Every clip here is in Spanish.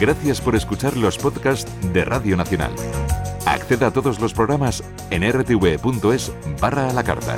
Gracias por escuchar los podcasts de Radio Nacional. Acceda a todos los programas en rtv.es barra a la carta.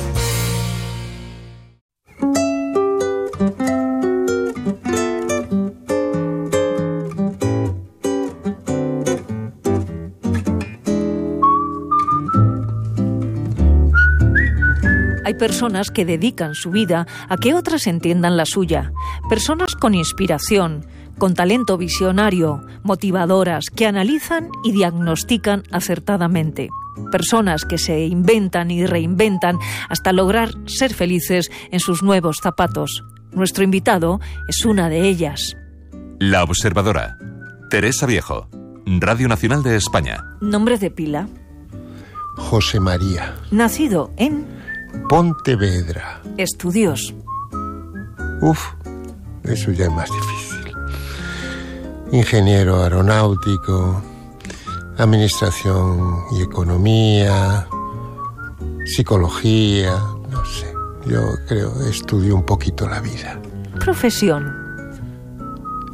Hay personas que dedican su vida a que otras entiendan la suya. Personas con inspiración, con talento visionario, motivadoras, que analizan y diagnostican acertadamente. Personas que se inventan y reinventan hasta lograr ser felices en sus nuevos zapatos. Nuestro invitado es una de ellas. La observadora. Teresa Viejo. Radio Nacional de España. Nombre de pila. José María. Nacido en Pontevedra. Estudios. Uf, eso ya es más difícil. Ingeniero aeronáutico, administración y economía, psicología, no sé. Yo creo estudio un poquito la vida. Profesión.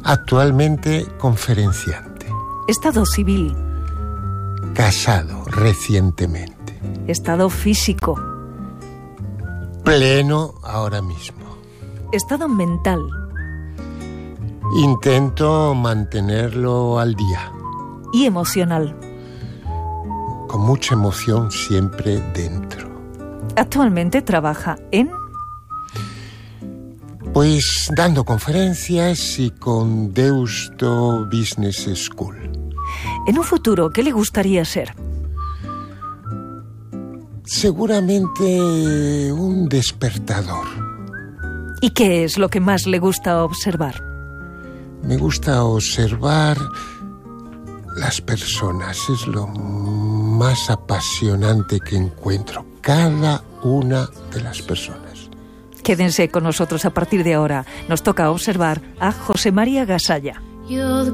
Actualmente conferenciante. Estado civil. Casado recientemente. Estado físico. Pleno ahora mismo. Estado mental. Intento mantenerlo al día. Y emocional. Con mucha emoción siempre dentro. Actualmente trabaja en Pues dando conferencias y con Deusto Business School. En un futuro, ¿qué le gustaría ser? Seguramente un despertador. ¿Y qué es lo que más le gusta observar? Me gusta observar las personas. Es lo más apasionante que encuentro. Cada una de las personas. Quédense con nosotros a partir de ahora. Nos toca observar a José María Gasalla. You're the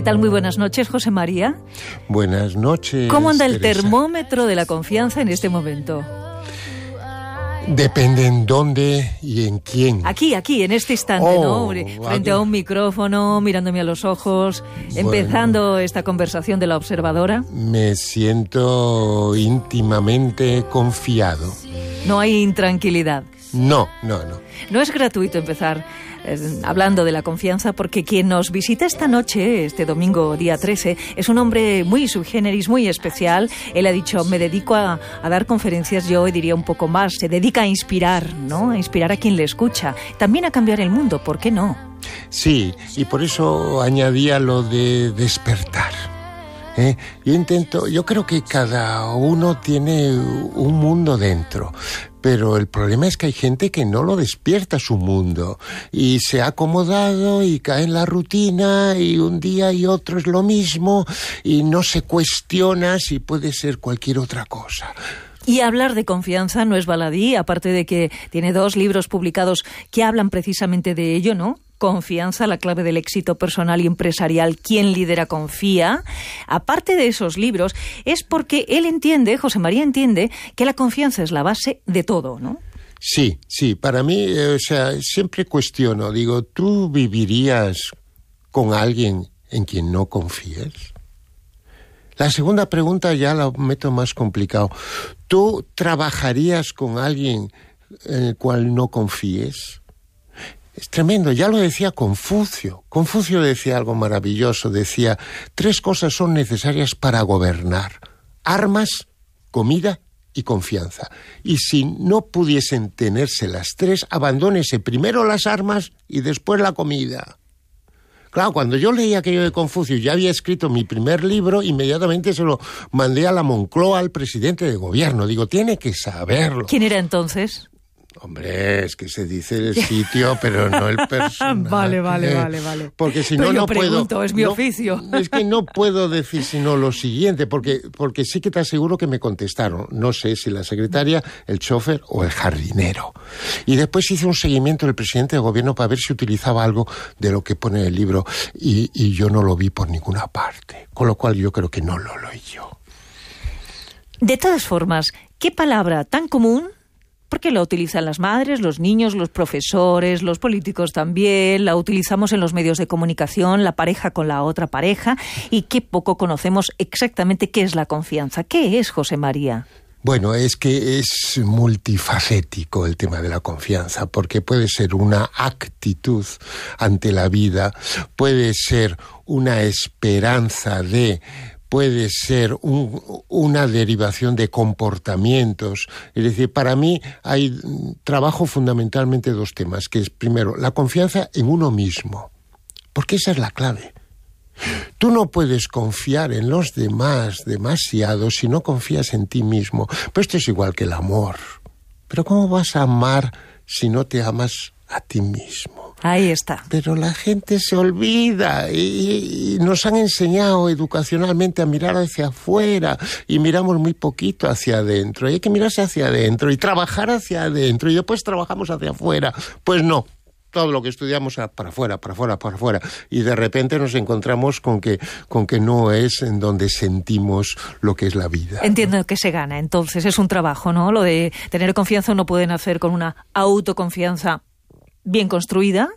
¿Qué tal? Muy buenas noches, José María. Buenas noches. ¿Cómo anda el Teresa. termómetro de la confianza en este momento? Depende en dónde y en quién. Aquí, aquí, en este instante, Oh, ¿no? Frente vale. a un micrófono, mirándome a los ojos, empezando esta conversación de la observadora. Me siento íntimamente confiado. No hay intranquilidad. No, no, no. No es gratuito empezar hablando de la confianza porque quien nos visita esta noche, este domingo día 13, es un hombre muy subgéneris, muy especial. Él ha dicho, me dedico a, a dar conferencias, yo diría un poco más, se dedica a inspirar, ¿no? A inspirar a quien le escucha. También a cambiar el mundo, ¿por qué no? Sí, y por eso añadía lo de despertar. ¿eh? Yo intento, yo creo que cada uno tiene un mundo dentro, pero el problema es que hay gente que no lo despierta su mundo y se ha acomodado y cae en la rutina y un día y otro es lo mismo y no se cuestiona si puede ser cualquier otra cosa. Y hablar de confianza no es baladí, aparte de que tiene dos libros publicados que hablan precisamente de ello, ¿no? Confianza, la clave del éxito personal y empresarial, ¿Quién lidera confía. Aparte de esos libros, es porque él entiende, José María entiende, que la confianza es la base de todo, ¿no? Sí, sí, para mí, eh, o sea, siempre cuestiono, digo, ¿tú vivirías con alguien en quien no confíes? La segunda pregunta ya la meto más complicado. ¿Tú trabajarías con alguien en el cual no confíes? Es tremendo, ya lo decía Confucio. Confucio decía algo maravilloso, decía, tres cosas son necesarias para gobernar. Armas, comida y confianza. Y si no pudiesen tenerse las tres, abandónese primero las armas y después la comida. Claro, cuando yo leí aquello de Confucio, ya había escrito mi primer libro, inmediatamente se lo mandé a la Moncloa, al presidente de gobierno. Digo, tiene que saberlo. ¿Quién era entonces? Hombre, es que se dice el sitio, pero no el personaje. Vale, vale, vale, vale. Porque si Pero no, yo no pregunto, puedo. es mi no- oficio. Es que no puedo decir sino lo siguiente, porque, porque sí que te aseguro que me contestaron. No sé si la secretaria, el chofer o el jardinero. Y después hice un seguimiento del presidente de gobierno para ver si utilizaba algo de lo que pone en el libro, y, y yo no lo vi por ninguna parte. Con lo cual yo creo que no lo leí yo. De todas formas, ¿qué palabra tan común? Porque la utilizan las madres, los niños, los profesores, los políticos también, la utilizamos en los medios de comunicación, la pareja con la otra pareja, y qué poco conocemos exactamente qué es la confianza. ¿Qué es, José María? Bueno, es que es multifacético el tema de la confianza, porque puede ser una actitud ante la vida, puede ser una esperanza de puede ser un- una derivación de comportamientos. Es decir, para mí hay mm, trabajo fundamentalmente dos temas, que es primero la confianza en uno mismo, porque esa es la clave. Tú no puedes confiar en los demás demasiado si no confías en ti mismo. Pero esto es igual que el amor. Pero ¿cómo vas a amar si no te amas a ti mismo? Ahí está. Pero la gente se olvida y, y nos han enseñado educacionalmente a mirar hacia afuera y miramos muy poquito hacia adentro. Y hay que mirarse hacia adentro y trabajar hacia adentro y después trabajamos hacia afuera. Pues no. Todo lo que estudiamos para afuera, para afuera, para afuera. Y de repente nos encontramos con que, con que no es en donde sentimos lo que es la vida. Entiendo que se gana, entonces es un trabajo, ¿no? Lo de tener confianza uno pueden hacer con una autoconfianza bien construida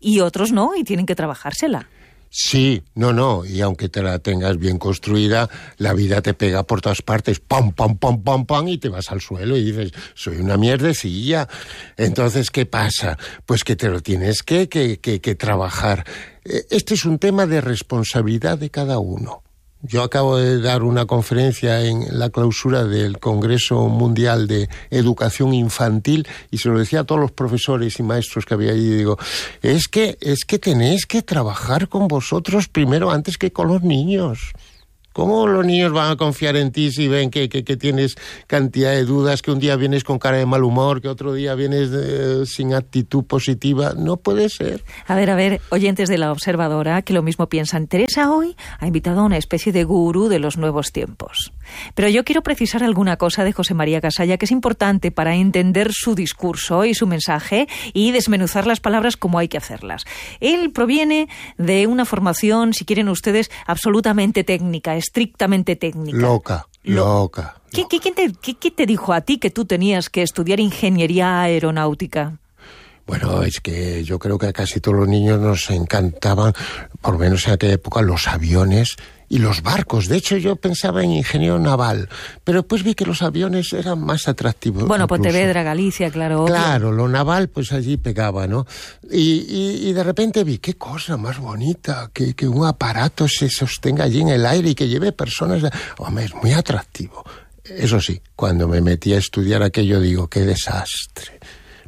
y otros no, y tienen que trabajársela. Sí, no, no, y aunque te la tengas bien construida, la vida te pega por todas partes, pam, pam, pam, pam, pam, y te vas al suelo y dices, soy una mierdecilla. Entonces, ¿qué pasa? Pues que te lo tienes que, que, que, que trabajar. Eh, Este es un tema de responsabilidad de cada uno. Yo acabo de dar una conferencia en la clausura del Congreso Mundial de Educación Infantil y se lo decía a todos los profesores y maestros que había allí. Digo, es que, es que tenéis que trabajar con vosotros primero antes que con los niños. ¿Cómo los niños van a confiar en ti si ven que, que, tienes cantidad de dudas, que un día vienes con cara de mal humor, que otro día vienes eh, sin actitud positiva? No puede ser. A ver, a ver, oyentes de la observadora que lo mismo piensan. Teresa hoy ha invitado a una especie de gurú de los nuevos tiempos. Pero yo quiero precisar alguna cosa de José María Casalla que es importante para entender su discurso y su mensaje y desmenuzar las palabras como hay que hacerlas. Él proviene de una formación, si quieren ustedes, absolutamente técnica, estrictamente técnica. Loca, Lo- loca. ¿Qué, qué- quién te, qué- qué te dijo a ti que tú tenías que estudiar ingeniería aeronáutica? Bueno, es que yo creo que a casi todos los niños nos encantaban, por lo menos en aquella época, los aviones y los barcos. De hecho, yo pensaba en ingeniero naval, pero después vi que los aviones eran más atractivos. Bueno, incluso. Pontevedra, Galicia, claro. obvio. Claro, lo naval, pues allí pegaba, ¿no? Y, y- y de repente vi, qué cosa más bonita, que, que un aparato se sostenga allí en el aire y que lleve personas. Hombre, es muy atractivo. Eso sí, cuando me metí a estudiar aquello, digo, qué desastre.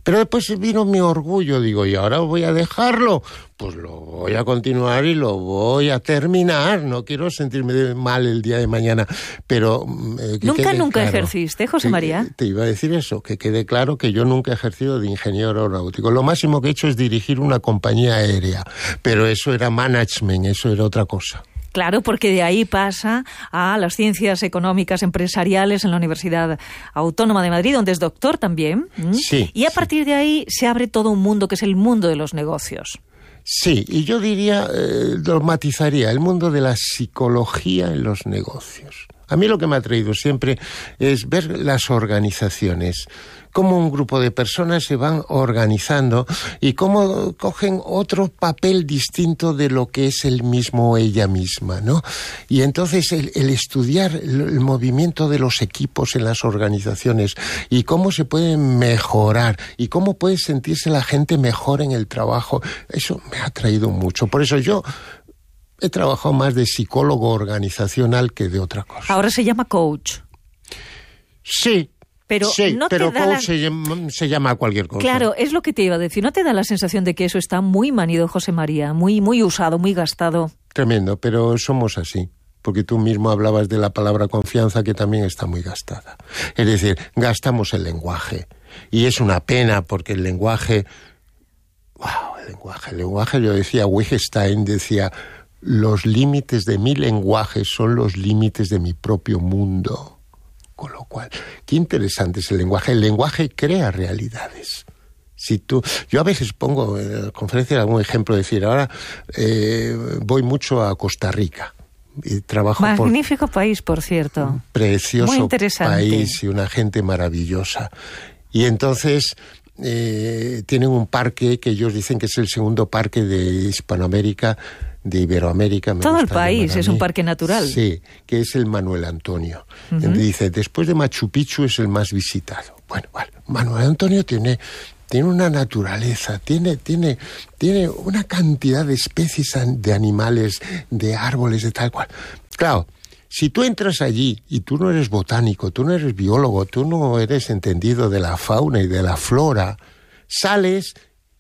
Pero después vino mi orgullo, digo, y ahora voy a dejarlo. Pues lo voy a continuar y lo voy a terminar. No quiero sentirme mal el día de mañana, pero... mm, eh, que Nunca, nunca claro. ejerciste, José María. Te iba a decir eso, que quede claro que yo nunca he ejercido de ingeniero aeronáutico. Lo máximo que he hecho es dirigir una compañía aérea, pero eso era management, eso era otra cosa. Claro, porque de ahí pasa a las ciencias económicas empresariales en la Universidad Autónoma de Madrid, donde es doctor también. Sí, Y a sí. partir de ahí se abre todo un mundo que es el mundo de los negocios. Sí, y yo diría, eh, lo matizaría, el mundo de la psicología en los negocios. A mí lo que me ha traído siempre es ver las organizaciones, cómo un grupo de personas se van organizando y cómo cogen otro papel distinto de lo que es el mismo ella misma, ¿no? Y entonces el, el estudiar el, el movimiento de los equipos en las organizaciones y cómo se pueden mejorar y cómo puede sentirse la gente mejor en el trabajo, eso me ha traído mucho. Por eso yo he trabajado más de psicólogo organizacional que de otra cosa. Ahora se llama coach. Sí. Pero sí, no te da la- se, llama, se llama cualquier cosa. Claro, es lo que te iba a decir. ¿No te da la sensación de que eso está muy manido, José María? Muy, muy usado, muy gastado. Tremendo, pero somos así. Porque tú mismo hablabas de la palabra confianza que también está muy gastada. Es decir, gastamos el lenguaje. Y es una pena porque el lenguaje. ¡Wow! El lenguaje. El lenguaje, yo decía, Wittgenstein decía: los límites de mi lenguaje son los límites de mi propio mundo. Con lo cual, qué interesante es el lenguaje. El lenguaje crea realidades. Si tú, yo a veces pongo en la conferencia algún ejemplo, decir, ahora eh, voy mucho a Costa Rica y trabajo por Magnífico país, por cierto. precioso Muy interesante. país y una gente maravillosa. Y entonces eh, tienen un parque que ellos dicen que es el segundo parque de Hispanoamérica, de Iberoamérica. me Todo el país es un parque natural. Sí, que es el Manuel Antonio. Dice, después de Machu Picchu es el más visitado. Bueno, vale, Manuel Antonio tiene tiene una naturaleza, tiene, tiene, tiene una cantidad de especies de animales, de árboles, de tal cual. Claro, si tú entras allí y tú no eres botánico, tú no eres biólogo, tú no eres entendido de la fauna y de la flora, sales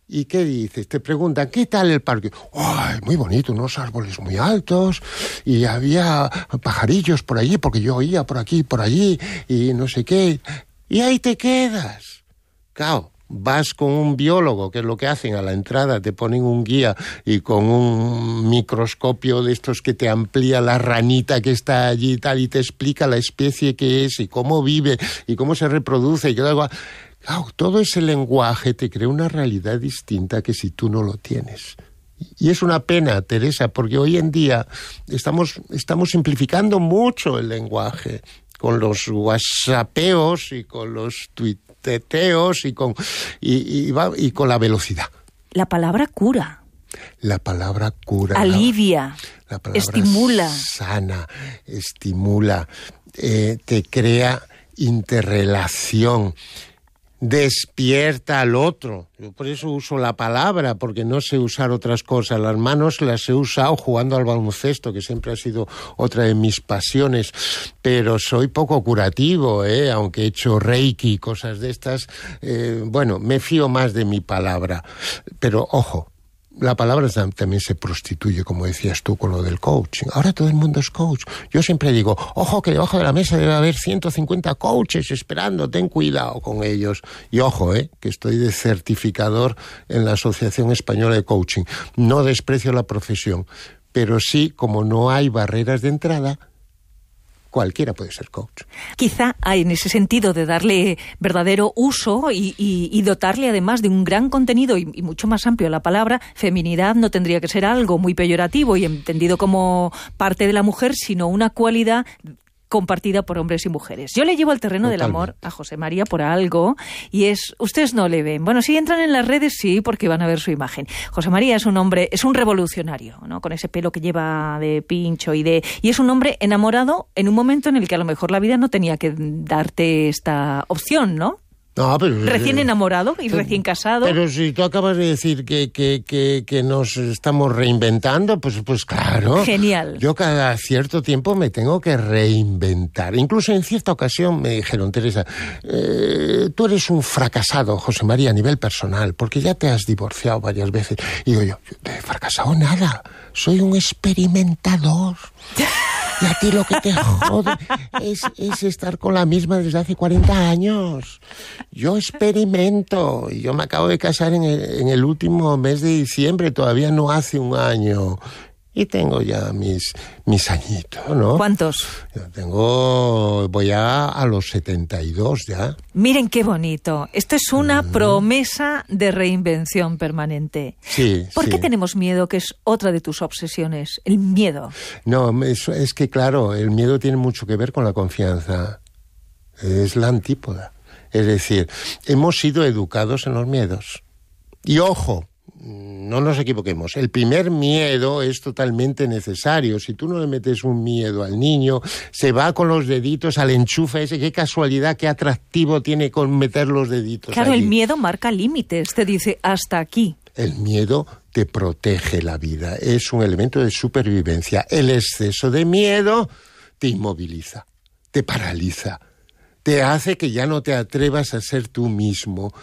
y ¿qué dices? Te preguntan, ¿qué tal el parque? ¡Ay, muy bonito, unos árboles muy altos y había pajarillos por allí, porque yo oía por aquí por allí y no sé qué. Y ahí te quedas. Claro, vas con un biólogo, que es lo que hacen a la entrada, te ponen un guía y con un microscopio de estos que te amplía la ranita que está allí y tal, y te explica la especie que es y cómo vive y cómo se reproduce. Y que luego- Claro, todo ese lenguaje te crea una realidad distinta que si tú no lo tienes. Y es una pena, Teresa, porque hoy en día estamos, estamos simplificando mucho el lenguaje con los whatsappeos y con los tuiteteos y con, y, y va- y con la velocidad. La palabra cura, La palabra cura. la- alivia, la palabra estimula. Sana, estimula, eh, te crea interrelación, despierta al otro. Yo por eso uso la palabra, porque no sé usar otras cosas. Las manos las he usado jugando al baloncesto, que siempre ha sido otra de mis pasiones, pero soy poco curativo, ¿eh? aunque he hecho reiki y cosas de estas. eh, bueno, me fío más de mi palabra. Pero ojo, la palabra tam- también se prostituye, como decías tú, con lo del coaching. Ahora todo el mundo es coach. Yo siempre digo, ojo, que debajo de la mesa debe haber 150 coaches esperando, ten cuidado con ellos. Y ojo, eh, que estoy de certificador en la Asociación Española de Coaching. No desprecio la profesión, pero sí, como no hay barreras de entrada, cualquiera puede ser coach. Quizá en ese sentido de darle verdadero uso y, dotarle además de un gran contenido y, mucho más amplio la palabra, feminidad no tendría que ser algo muy peyorativo y entendido como parte de la mujer, sino una cualidad compartida por hombres y mujeres. Yo le llevo al terreno del amor a José María por algo y es, ustedes no le ven. Bueno, si entran en las redes sí, porque van a ver su imagen. José María es un hombre, es un revolucionario, ¿no? Con ese pelo que lleva de pincho y de y es un hombre enamorado en un momento en el que a lo mejor la vida no tenía que darte esta opción, ¿no? No, pero... Recién enamorado y recién casado. Pero si tú acabas de decir que, que, que, que nos estamos reinventando, pues, pues claro. Genial. Yo cada cierto tiempo me tengo que reinventar. Incluso en cierta ocasión me dijeron, Teresa, eh, tú eres un fracasado, José María, a nivel personal, porque ya te has divorciado varias veces. Y digo yo, de fracasado nada, soy un experimentador. Y a ti lo que te jode es, es estar con la misma desde hace 40 años. Yo experimento. Yo me acabo de casar en el, en el último mes de diciembre, todavía no hace un año. Y tengo ya mis, mis añitos, ¿no? ¿Cuántos? Yo tengo, voy a, a los 72 ya. Miren qué bonito. Esto es una promesa de reinvención permanente. Sí, ¿Por sí. qué tenemos miedo, que es otra de tus obsesiones? El miedo. No, es, es que claro, el miedo tiene mucho que ver con la confianza. Es la antípoda. Es decir, hemos sido educados en los miedos. Y ojo, no nos equivoquemos, el primer miedo es totalmente necesario. Si tú no le metes un miedo al niño, se va con los deditos al enchufe ese. Qué casualidad, qué atractivo tiene con meter los deditos. Claro, el miedo marca límites. Te dice hasta aquí. El miedo te protege la vida, es un elemento de supervivencia. El exceso de miedo te inmoviliza, te paraliza, te hace que ya no te atrevas a ser tú mismo.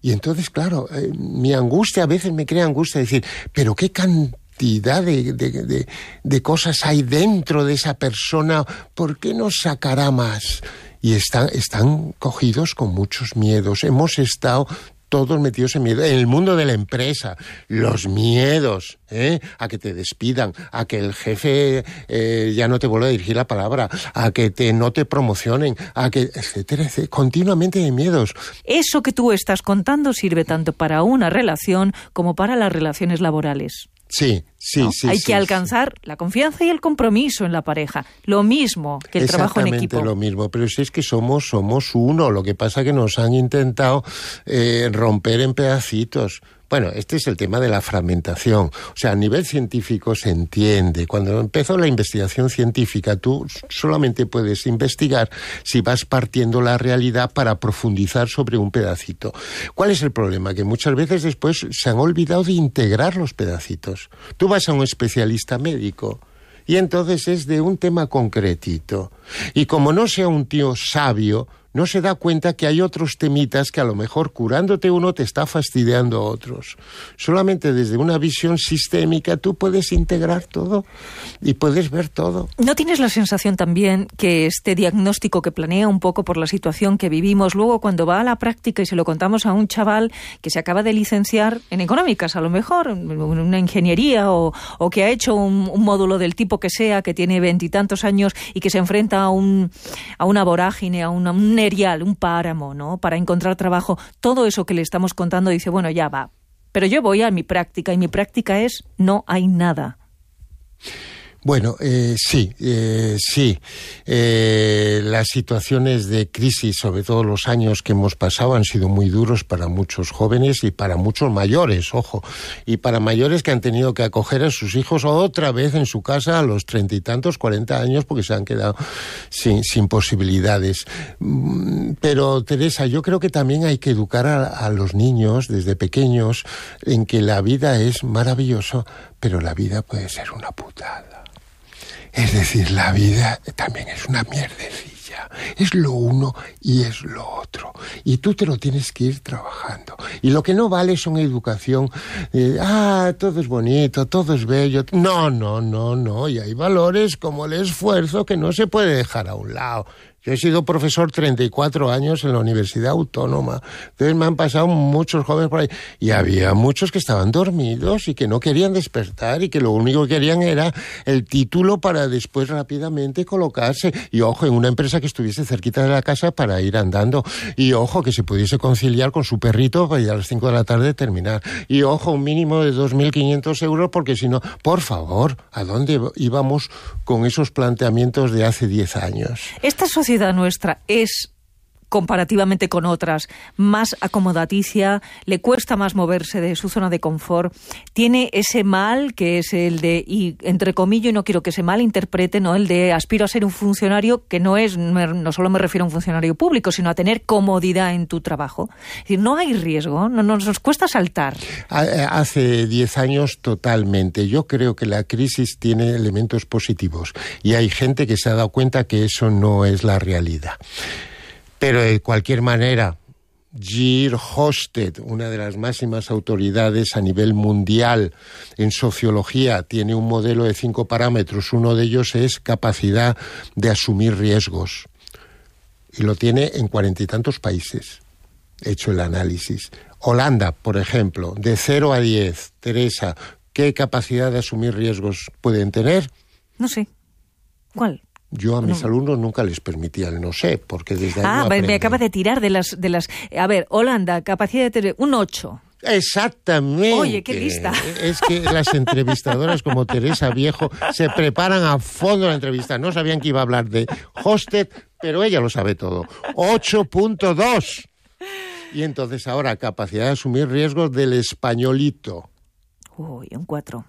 Y entonces, claro, eh, mi angustia a veces me crea angustia decir, pero qué cantidad de, de, de, de cosas hay dentro de esa persona, ¿por qué no sacará más? Y están, están cogidos con muchos miedos. Hemos estado todos metidos en miedo. En el mundo de la empresa, los miedos ¿eh? a que te despidan, a que el jefe eh, ya no te vuelva a dirigir la palabra, a que te, no te promocionen, a que, etcétera, etcétera. Continuamente hay miedos. Eso que tú estás contando sirve tanto para una relación como para las relaciones laborales. Sí, sí, ¿no? sí. Hay sí, que alcanzar la confianza y el compromiso en la pareja. Lo mismo que el trabajo en Exactamente equipo. lo mismo, pero si es que somos, somos uno, lo que pasa que nos han intentado eh, romper en pedacitos. Bueno, este es el tema de la fragmentación. O sea, a nivel científico se entiende. Cuando empezó la investigación científica, tú solamente puedes investigar si vas partiendo la realidad para profundizar sobre un pedacito. ¿Cuál es el problema? Que muchas veces después se han olvidado de integrar los pedacitos. Tú vas a un especialista médico y entonces es de un tema concretito. Y como no sea un tío sabio, no se da cuenta que hay otros temitas que a lo mejor curándote uno te está fastidiando a otros. Solamente desde una visión sistémica tú puedes integrar todo y puedes ver todo. ¿No tienes la sensación también que este diagnóstico que planea un poco por la situación que vivimos, luego cuando va a la práctica y se lo contamos a un chaval que se acaba de licenciar en económicas, a lo mejor, en una ingeniería o, o que ha hecho un, módulo del tipo que sea, que tiene veintitantos años y que se enfrenta a, un, a una vorágine, a una, un un páramo, ¿no? Para encontrar trabajo, todo eso que le estamos contando dice, bueno, ya va. Pero yo voy a mi práctica y mi práctica es no hay nada. Bueno, eh, sí, eh, sí. Eh, las situaciones de crisis, sobre todo los años que hemos pasado, han sido muy duros para muchos jóvenes y para muchos mayores, ojo, y para mayores que han tenido que acoger a sus hijos otra vez en su casa a los treinta y tantos, cuarenta años, porque se han quedado sin, sin posibilidades. Pero, Teresa, yo creo que también hay que educar a, a los niños desde pequeños en que la vida es maravillosa, pero la vida puede ser una putada. Es decir, la vida también es una mierdecilla. Es lo uno y es lo otro. Y tú te lo tienes que ir trabajando. Y lo que no vale es una educación de, ah, todo es bonito, todo es bello. No, no, no, no. Y hay valores como el esfuerzo que no se puede dejar a un lado. He sido profesor 34 años en la Universidad Autónoma. Entonces me han pasado muchos jóvenes por ahí. Y había muchos que estaban dormidos y que no querían despertar y que lo único que querían era el título para después rápidamente colocarse. Y ojo, en una empresa que estuviese cerquita de la casa para ir andando. Y ojo, que se pudiese conciliar con su perrito para ir a las 5 de la tarde terminar. Y ojo, un mínimo de 2.500 euros porque si no, por favor, ¿a dónde íbamos con esos planteamientos de hace 10 años? Esta sociedad nuestra es comparativamente con otras, más acomodaticia, le cuesta más moverse de su zona de confort, tiene ese mal que es el de, y entre comillas, no quiero que ese mal interprete, ¿no? El de aspiro a ser un funcionario que no es, no solo me refiero a un funcionario público, sino a tener comodidad en tu trabajo. Es decir, no hay riesgo, no nos cuesta saltar. Eh, hace 10 años totalmente. Yo creo que la crisis tiene elementos positivos y hay gente que se ha dado cuenta que eso no es la realidad. Pero de cualquier manera, Gir Hosted, una de las máximas autoridades a nivel mundial en sociología, tiene un modelo de cinco parámetros. Uno de ellos es capacidad de asumir riesgos. Y lo tiene en cuarenta y tantos países, hecho el análisis. Holanda, por ejemplo, de 0 a 10, Teresa, ¿qué capacidad de asumir riesgos pueden tener? No sé. ¿Cuál? Yo a mis alumnos nunca les permitía el no sé, porque desde Ah, me acaba de tirar de las, de las... A ver, Holanda, capacidad de tener un 8. Exactamente. Oye, qué lista. Es que las entrevistadoras como Teresa Viejo se preparan a fondo la entrevista. No sabían que iba a hablar de Hosted, pero ella lo sabe todo. 8.2. Y entonces ahora capacidad de asumir riesgos del españolito. Uy, un 4.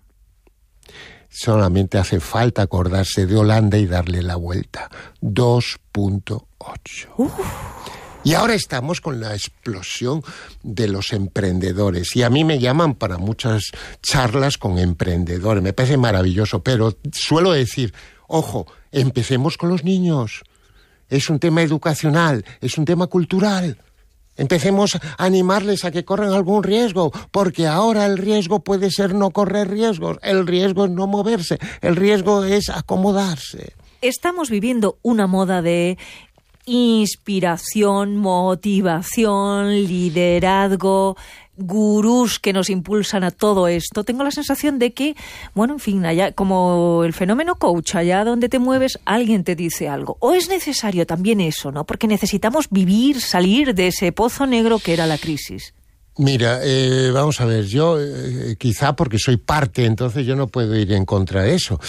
Solamente hace falta acordarse de Holanda y darle la vuelta. 2.8. Y ahora estamos con la explosión de los emprendedores. Y a mí me llaman para muchas charlas con emprendedores. Me parece maravilloso, pero suelo decir, ojo, empecemos con los niños. Es un tema educacional, es un tema cultural. Empecemos a animarles a que corran algún riesgo, porque ahora el riesgo puede ser no correr riesgos, el riesgo es no moverse, el riesgo es acomodarse. Estamos viviendo una moda de inspiración, motivación, liderazgo, gurús que nos impulsan a todo esto, tengo la sensación de que, bueno, en fin, allá, como el fenómeno coach, allá donde te mueves, alguien te dice algo. O es necesario también eso, ¿no? Porque necesitamos vivir, salir de ese pozo negro que era la crisis. Mira, eh, vamos a ver, yo eh, quizá porque soy parte, entonces yo no puedo ir en contra de eso.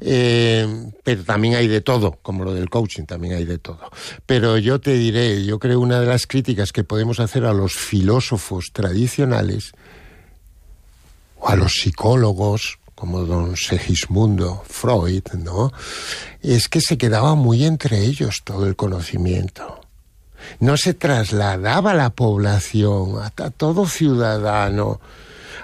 Eh, pero también hay de todo, como lo del coaching, también hay de todo. Pero yo te diré, yo creo una de las críticas que podemos hacer a los filósofos tradicionales o a los psicólogos, como don Segismundo Freud, ¿no? Es que se quedaba muy entre ellos todo el conocimiento no se trasladaba a la población, a, todo ciudadano.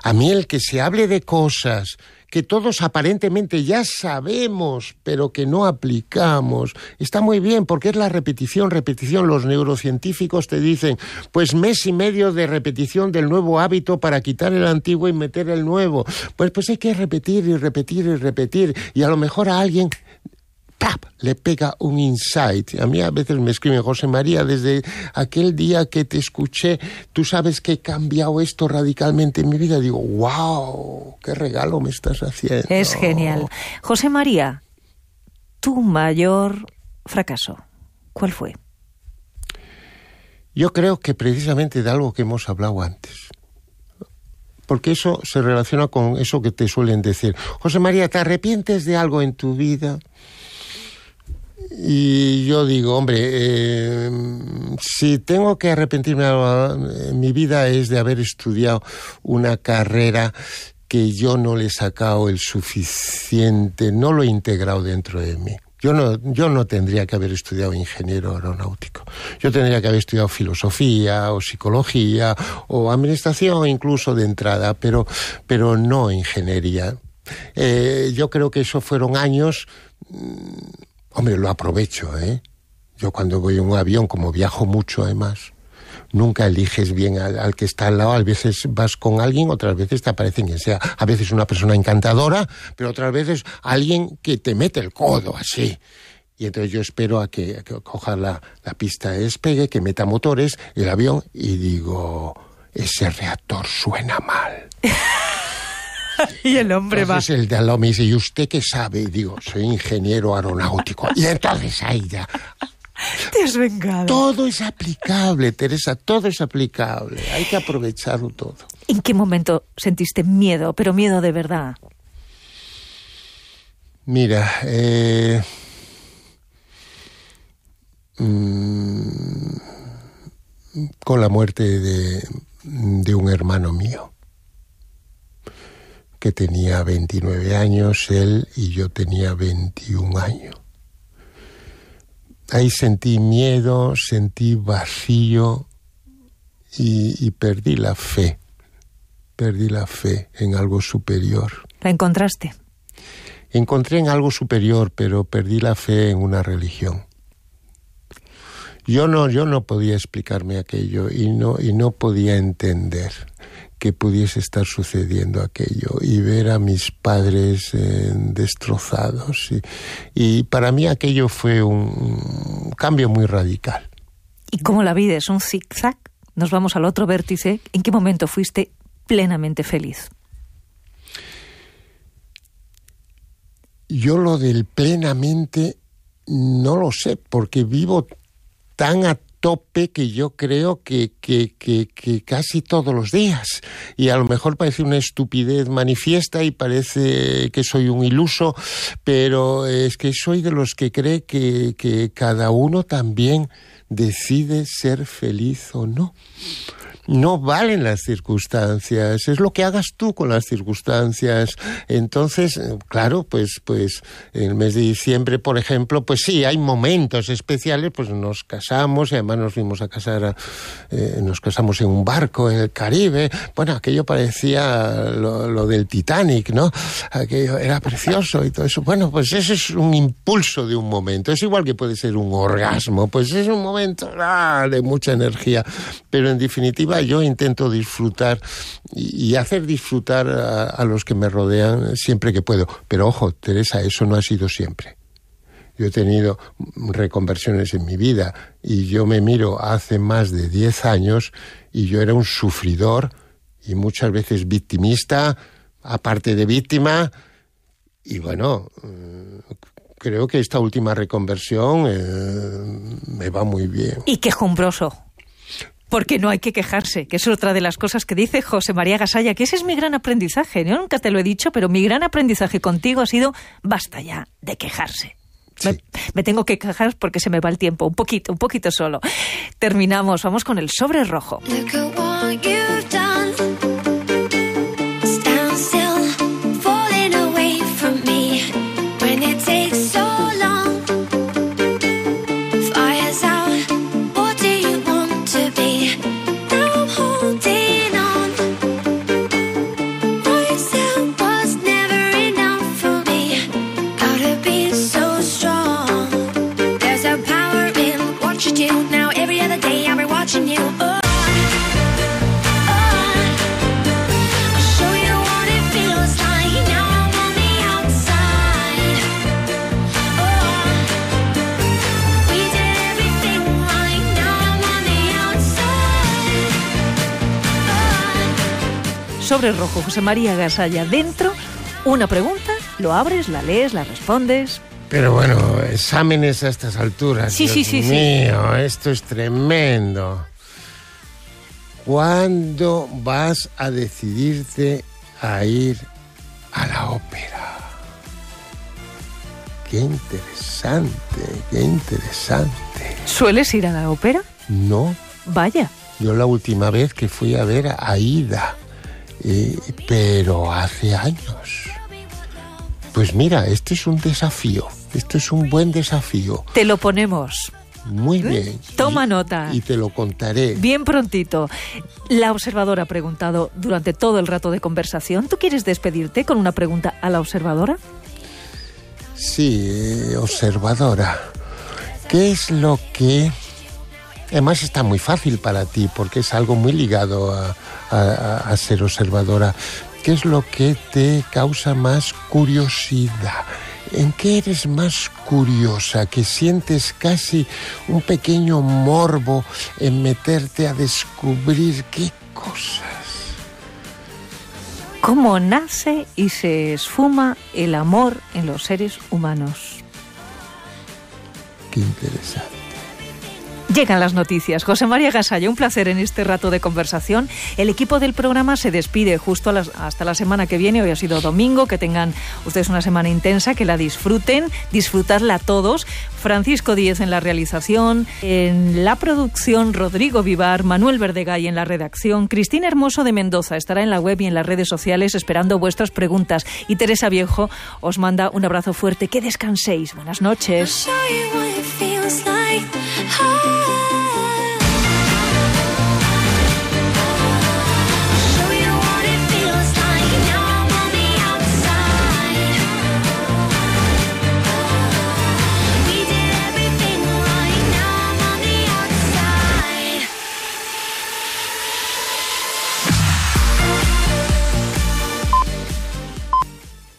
A mí el que se hable de cosas que todos aparentemente ya sabemos, pero que no aplicamos. Está muy bien, porque es la repetición, repetición. Los neurocientíficos te dicen, pues mes y medio de repetición del nuevo hábito para quitar el antiguo y meter el nuevo. Pues, pues hay que repetir y repetir y repetir. Y a lo mejor a alguien le pega un insight. A mí a veces me escribe José María, desde aquel día que te escuché, tú sabes que he cambiado esto radicalmente en mi vida. Digo, wow, qué regalo me estás haciendo. Es genial. José María, tu mayor fracaso, ¿cuál fue? Yo creo que precisamente de algo que hemos hablado antes porque eso se relaciona con eso que te suelen decir. José María, ¿te arrepientes de algo en tu vida? Y yo digo, hombre, eh, si tengo que arrepentirme en mi vida es de haber estudiado una carrera que yo no le he sacado el suficiente, no lo he integrado dentro de mí. Yo no, yo no tendría que haber estudiado ingeniero aeronáutico. Yo tendría que haber estudiado filosofía o psicología o administración incluso de entrada, pero, pero no ingeniería. Eh, yo creo que eso fueron años Hombre, lo aprovecho, ¿eh? Yo cuando voy en un avión, como viajo mucho además, nunca eliges bien al, que está al lado. A veces vas con alguien, otras veces te aparece quien sea. A veces una persona encantadora, pero otras veces alguien que te mete el codo así. Y entonces yo espero a que, coja la, la pista de despegue, que meta motores, el avión, y digo, ese reactor suena mal. y el hombre entonces va. el de al me dice, ¿y usted qué sabe? Y digo, soy ingeniero aeronáutico. Y entonces ahí ya. Te has vengado. Todo es aplicable, Teresa, todo es aplicable. Hay que aprovecharlo todo. ¿En qué momento sentiste miedo, pero miedo de verdad? Mira, eh, mm, con la muerte de, de un hermano mío, que tenía 29 años, él y yo tenía 21 años. Ahí sentí miedo, sentí vacío y, y perdí la fe, perdí la fe en algo superior. ¿La encontraste? Encontré en algo superior, pero perdí la fe en una religión. Yo no, yo no podía explicarme aquello y no, y no podía entender que pudiese estar sucediendo aquello y ver a mis padres eh, destrozados. Y, y para mí aquello fue un cambio muy radical. ¿Y cómo la vida es un zigzag? Nos vamos al otro vértice. ¿En qué momento fuiste plenamente feliz? Yo lo del plenamente no lo sé, porque vivo tan a tope que yo creo que, que, que, casi todos los días. Y a lo mejor parece una estupidez manifiesta y parece que soy un iluso, pero es que soy de los que cree que, que cada uno también decide ser feliz o no no valen las circunstancias, es lo que hagas tú con las circunstancias. Entonces, claro, pues, pues el mes de diciembre, por ejemplo, pues sí, hay momentos especiales, pues nos casamos y además nos fuimos a casar, eh, nos casamos en un barco en el Caribe. Bueno, aquello parecía lo, lo, del Titanic, ¿no? Aquello era precioso y todo eso. Bueno, pues ese es un impulso de un momento. Es igual que puede ser un orgasmo, pues es un momento ah, de mucha energía, pero en definitiva yo intento disfrutar y hacer disfrutar a, los que me rodean siempre que puedo. Pero ojo, Teresa, eso no ha sido siempre. Yo he tenido reconversiones en mi vida y yo me miro hace más de 10 años y yo era un sufridor y muchas veces victimista, aparte de víctima, y bueno, creo que esta última reconversión eh, me va muy bien. Y quejumbroso porque no hay que quejarse, que es otra de las cosas que dice José María Gasalla, que ese es mi gran aprendizaje. Yo nunca te lo he dicho, pero mi gran aprendizaje contigo ha sido basta ya de quejarse. Sí. Me, me, tengo que quejar porque se me va el tiempo, un poquito, un poquito solo. Terminamos, vamos con el sobre rojo. Sobre rojo, José María Gasalla. Dentro, una pregunta, lo abres, la lees, la respondes. Pero bueno, exámenes a estas alturas. Sí, Dios sí, sí, mío, sí. esto es tremendo. ¿Cuándo vas a decidirte a ir a la ópera? Qué interesante, qué interesante. ¿Sueles ir a la ópera? No. Vaya. Yo la última vez que fui a ver a Aida, eh, pero hace años. Pues mira, este es un desafío, esto es un buen desafío. Te lo ponemos. Muy bien. Toma y, nota. Y te lo contaré. Bien prontito. La observadora ha preguntado durante todo el rato de conversación. ¿Tú quieres despedirte con una pregunta a la observadora? Sí, eh, observadora. ¿Qué es lo que... Además está muy fácil para ti porque es algo muy ligado a, a, a ser observadora. ¿Qué es lo que te causa más curiosidad? ¿En qué eres más curiosa? Que sientes casi un pequeño morbo en meterte a descubrir qué cosas. ¿Cómo nace y se esfuma el amor en los seres humanos? Qué interesante. Llegan las noticias. José María Gasalla, un placer en este rato de conversación. El equipo del programa se despide justo hasta la semana que viene. Hoy ha sido domingo. Que tengan ustedes una semana intensa, que la disfruten, disfrutarla todos. Francisco Díez en la realización, en la producción, Rodrigo Vivar, Manuel Verdegay en la redacción, Cristina Hermoso de Mendoza estará en la web y en las redes sociales esperando vuestras preguntas. Y Teresa Viejo os manda un abrazo fuerte. Que descanséis. Buenas noches.